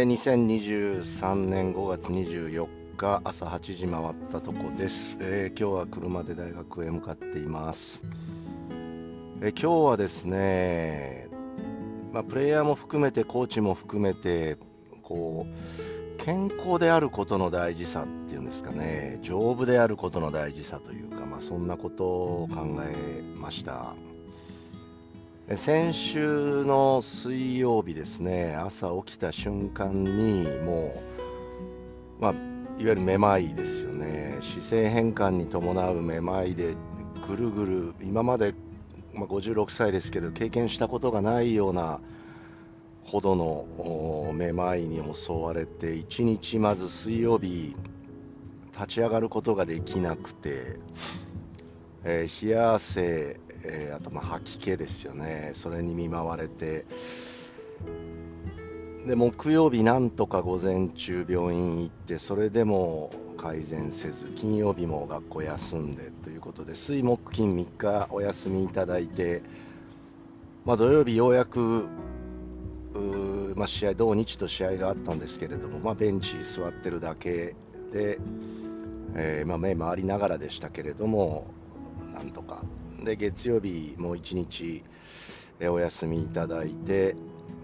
えー、2023年5月24日朝8時回ったとこです、えー、今日は車で大学へ向かっています、えー、今日はですね、まあ、プレイヤーも含めてコーチも含めてこう健康であることの大事さっていうんですかね丈夫であることの大事さというか、まあ、そんなことを考えました。先週の水曜日ですね、朝起きた瞬間に、もう、まあ、いわゆるめまいですよね、姿勢変換に伴うめまいで、ぐるぐる、今まで、まあ、56歳ですけど、経験したことがないようなほどのめまいに襲われて、1日まず水曜日、立ち上がることができなくて、えー、冷や汗、えー、あとまあ吐き気ですよね、それに見舞われて、で木曜日、なんとか午前中、病院行って、それでも改善せず、金曜日も学校休んでということで、水、木、金3日お休みいただいて、まあ、土曜日、ようやくまあ、試合、同日と試合があったんですけれども、まあ、ベンチ座ってるだけで、えー、まあ、目回りながらでしたけれども、なんとかで月曜日もう1日、えお休みいただいて、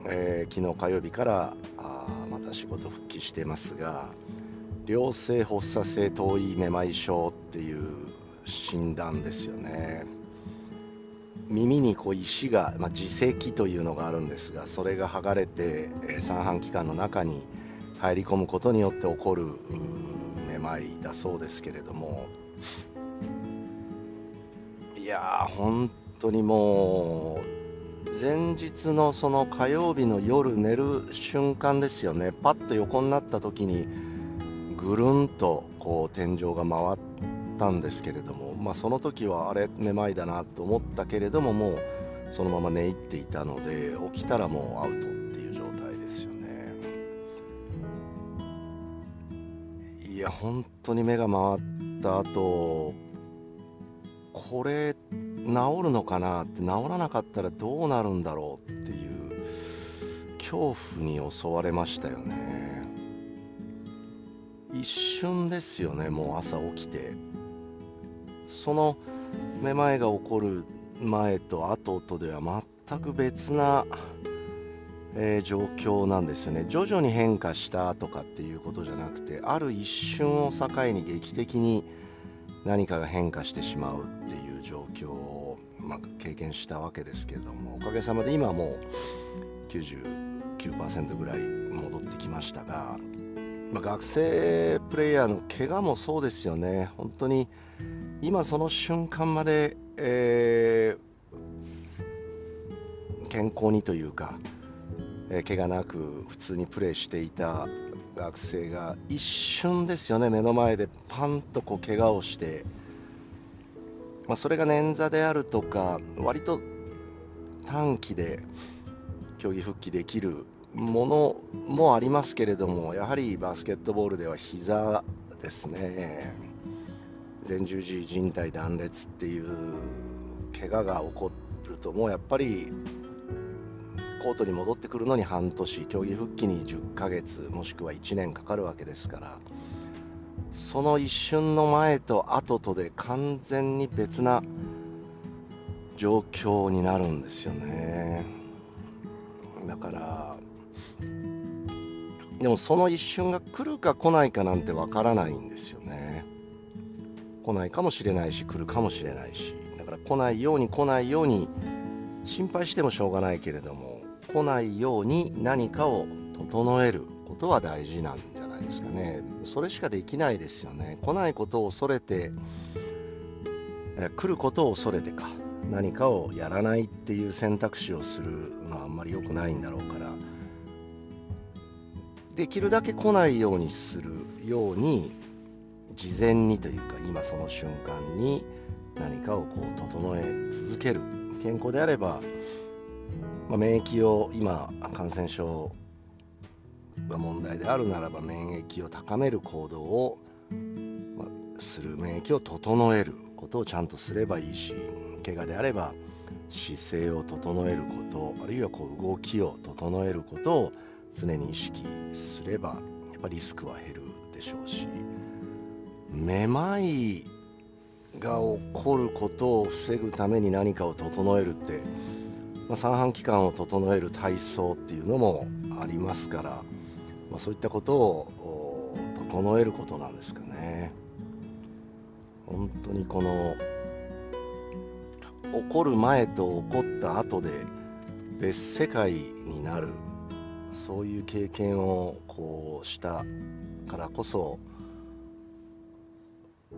えー、昨日火曜日からあまた仕事復帰してますが良性発作性頭位めまい症っていう診断ですよね。耳にこう石が、まあ、耳石というのがあるんですがそれが剥がれて、え、三半規管の中に入り込むことによって起こるめまいだそうですけれどもいやー、本当にもう、前日のその火曜日の夜寝る瞬間ですよね、パッと横になった時に、ぐるんとこう天井が回ったんですけれども、まあ、その時はあれ、めまいだなと思ったけれども、もうそのまま寝入っていたので、起きたらもうアウトっていう状態ですよね。いや、本当に目が回った後これ治るのかなって治らなかったらどうなるんだろうっていう恐怖に襲われましたよね。一瞬ですよねもう朝起きて。そのめまいが起こる前と後とでは全く別な、えー、状況なんですよね。徐々に変化したとかっていうことじゃなくてある一瞬を境に劇的に何かが変化してしまうっていう状況を、まあ、経験したわけですけれどもおかげさまで今はもう99%ぐらい戻ってきましたが、まあ、学生プレイヤーの怪我もそうですよね。本当に今その瞬間まで、えー、健康にというか、えー、怪我なく普通にプレーしていた学生が一瞬ですよね、目の前でパンとこう怪我をして、まあ、それが捻挫であるとか、割と短期で競技復帰できるものもありますけれども、やはりバスケットボールでは膝ですね、前十字靭帯断裂っていう怪我が起こると、もうやっぱりコートに戻ってくるのに半年競技復帰に10ヶ月もしくは1年かかるわけですからその一瞬の前と後とで完全に別な状況になるんですよね。だからでもその一瞬が来るか来ないかなんてわからないんですよね。来ないかもしれないし来るかもしれないし。だから来ないように来ないように心配してもしょうがないけれども来ないように何かを整えることは大事なんじゃないですかね。それしかできないですよね。来ないことを恐れて、え来ることを恐れてか、何かをやらないっていう選択肢をするのはあんまり良くないんだろうから、できるだけ来ないようにするように、事前にというか、今その瞬間に何かをこう整え続ける。健康であれば、まあ、免疫を今感染症が問題であるならば免疫を高める行動を、ま、する免疫を整えることをちゃんとすればいいし怪我であれば姿勢を整えることあるいはこう動きを整えることを常に意識すればやっぱリスクは減るでしょうしめまいが起こることを防ぐために何かを整えるって、まあ、三半規管を整える体操っていうのもありますから、まあ、そういったことを整えることなんですかね。本当にこの起こる前と起こった後で別世界になるそういう経験をこうしたからこそ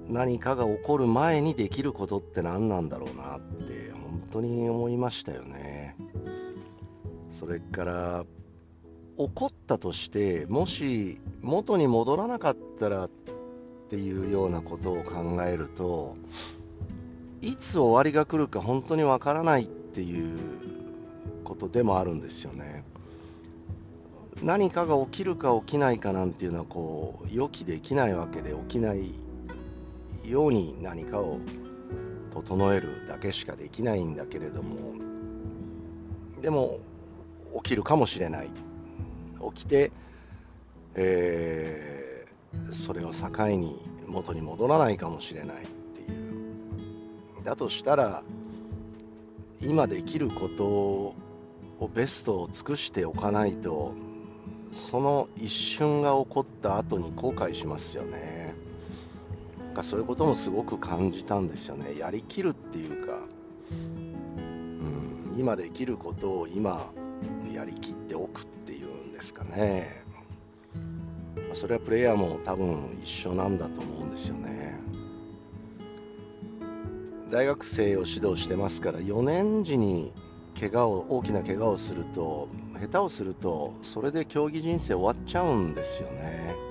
何かが起こる前にできることって何なんだろうなって当に思いましたよね。それから起こったとしてもし元に戻らなかったらっていうようなことを考えるといつ終わりが来るか本当にわからないっていうことでもあるんですよね。何かが起きるか起きないかなんていうのはこう予期できないわけで起きないように何かを整えるだけしかできないんだけれどもでも起きるかもしれない。起きて、えー、それを境に元に戻らないかもしれないっていう。だとしたら今できることをベストを尽くしておかないとその一瞬が起こった後に後悔しますよね。かそういうこともすごく感じたんですよね。やりきるっていうか、うん、今できることを今やりきっておくっていうんですかね。それはプレイヤーも多分一緒なんだと思うんですよね。大学生を指導してますから4年時に怪我を大きな怪我をすると下手をするとそれで競技人生終わっちゃうんですよね。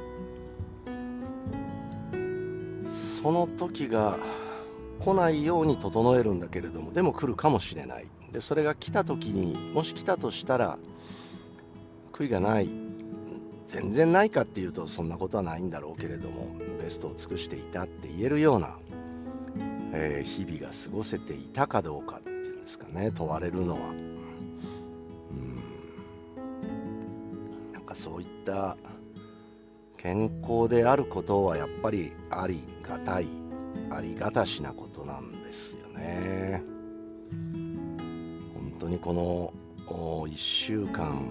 その時が来ないように整えるんだけれどもでも来るかもしれない。でそれが来た時にもし来たとしたら悔いがない全然ないかっていうとそんなことはないんだろうけれどもベストを尽くしていたって言えるような、えー、日々が過ごせていたかどうかっていうんですかね問われるのは。うん。なんかそういった健康であることはやっぱりありがたいありがたしなことなんですよね。本当にこの1週間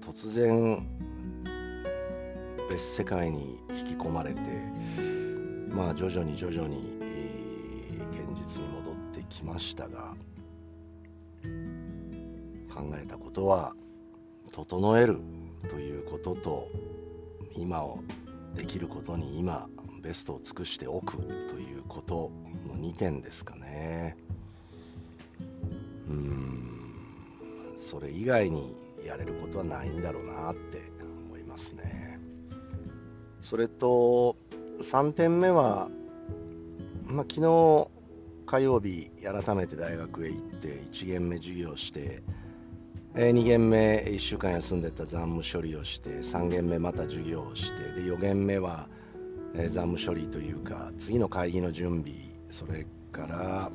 突然別世界に引き込まれてまあ徐々に徐々に、えー、現実に戻ってきましたが考えたことは整える。ということと今をできることに今ベストを尽くしておくということの2点ですかね。うん。それ以外にやれることはないんだろうなって思いますね。それと3点目は、まあ、昨日火曜日改めて大学へ行って1限目授業してえー、2限目1週間休んでた残務処理をして3限目また授業をしてで4限目は、えー、残務処理というか次の会議の準備それから、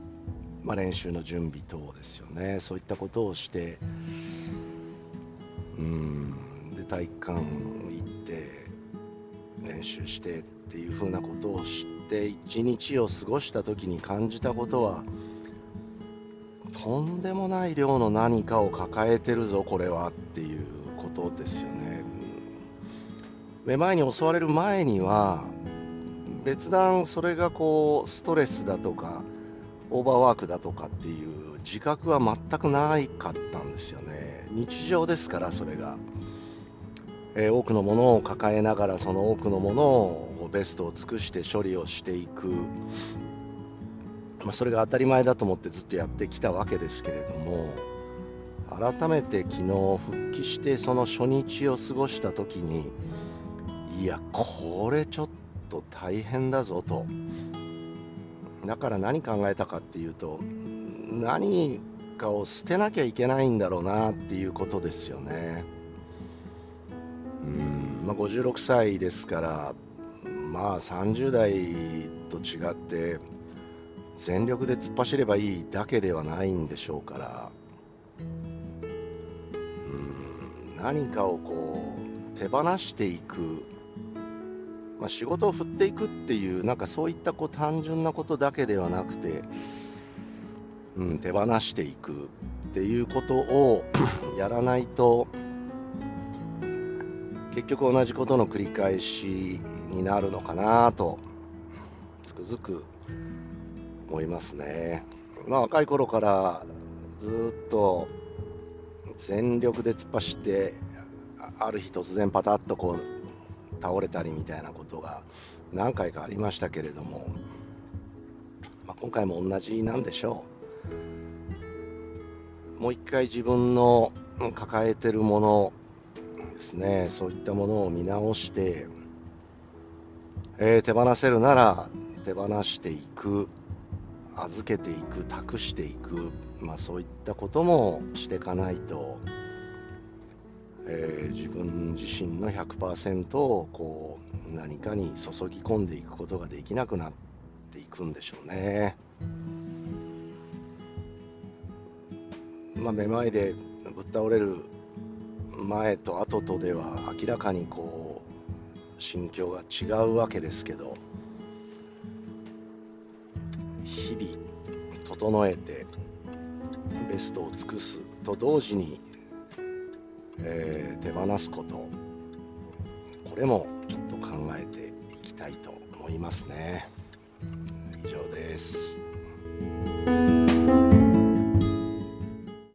まあ、練習の準備等ですよね。そういったことをしてうんで体育館行って練習してっていうふうなことを知って一日を過ごした時に感じたことはとんでもない量の何かを抱えてるぞこれはっていうことですよね。めまいに襲われる前には別段それがこうストレスだとかオーバーワークだとかっていう自覚は全くないかったんですよね。日常ですからそれが、えー、多くのものを抱えながらその多くのものをベストを尽くして処理をしていく。まあ、それが当たり前だと思ってずっとやってきたわけですけれども改めて昨日復帰してその初日を過ごした時にいやこれちょっと大変だぞと。だから何考えたかっていうと何かを捨てなきゃいけないんだろうなっていうことですよね。うん、まあ、56歳ですからまあ30代と違って全力で突っ走ればいいだけではないんでしょうから、うん、何かをこう手放していく、まあ、仕事を振っていくっていうなんかそういったこう単純なことだけではなくて、うん、手放していくっていうことを やらないと結局同じことの繰り返しになるのかなとつくづく思いますね。まあ、若い頃からずっと全力で突っ走ってある日突然パタッとこう倒れたりみたいなことが何回かありましたけれども、まあ、今回も同じなんでしょう。もう一回自分の抱えてるものですね。そういったものを見直して、えー、手放せるなら手放していく。預けていく託していく、まあ、そういったこともしていかないと、えー、自分自身の100%をこう何かに注ぎ込んでいくことができなくなっていくんでしょうね。まあ、めまいでぶっ倒れる前と後とでは明らかにこう心境が違うわけですけど日々整えてベストを尽くす。と同時に、えー、手放すこと。これもちょっと考えていきたいと思いますね。以上です。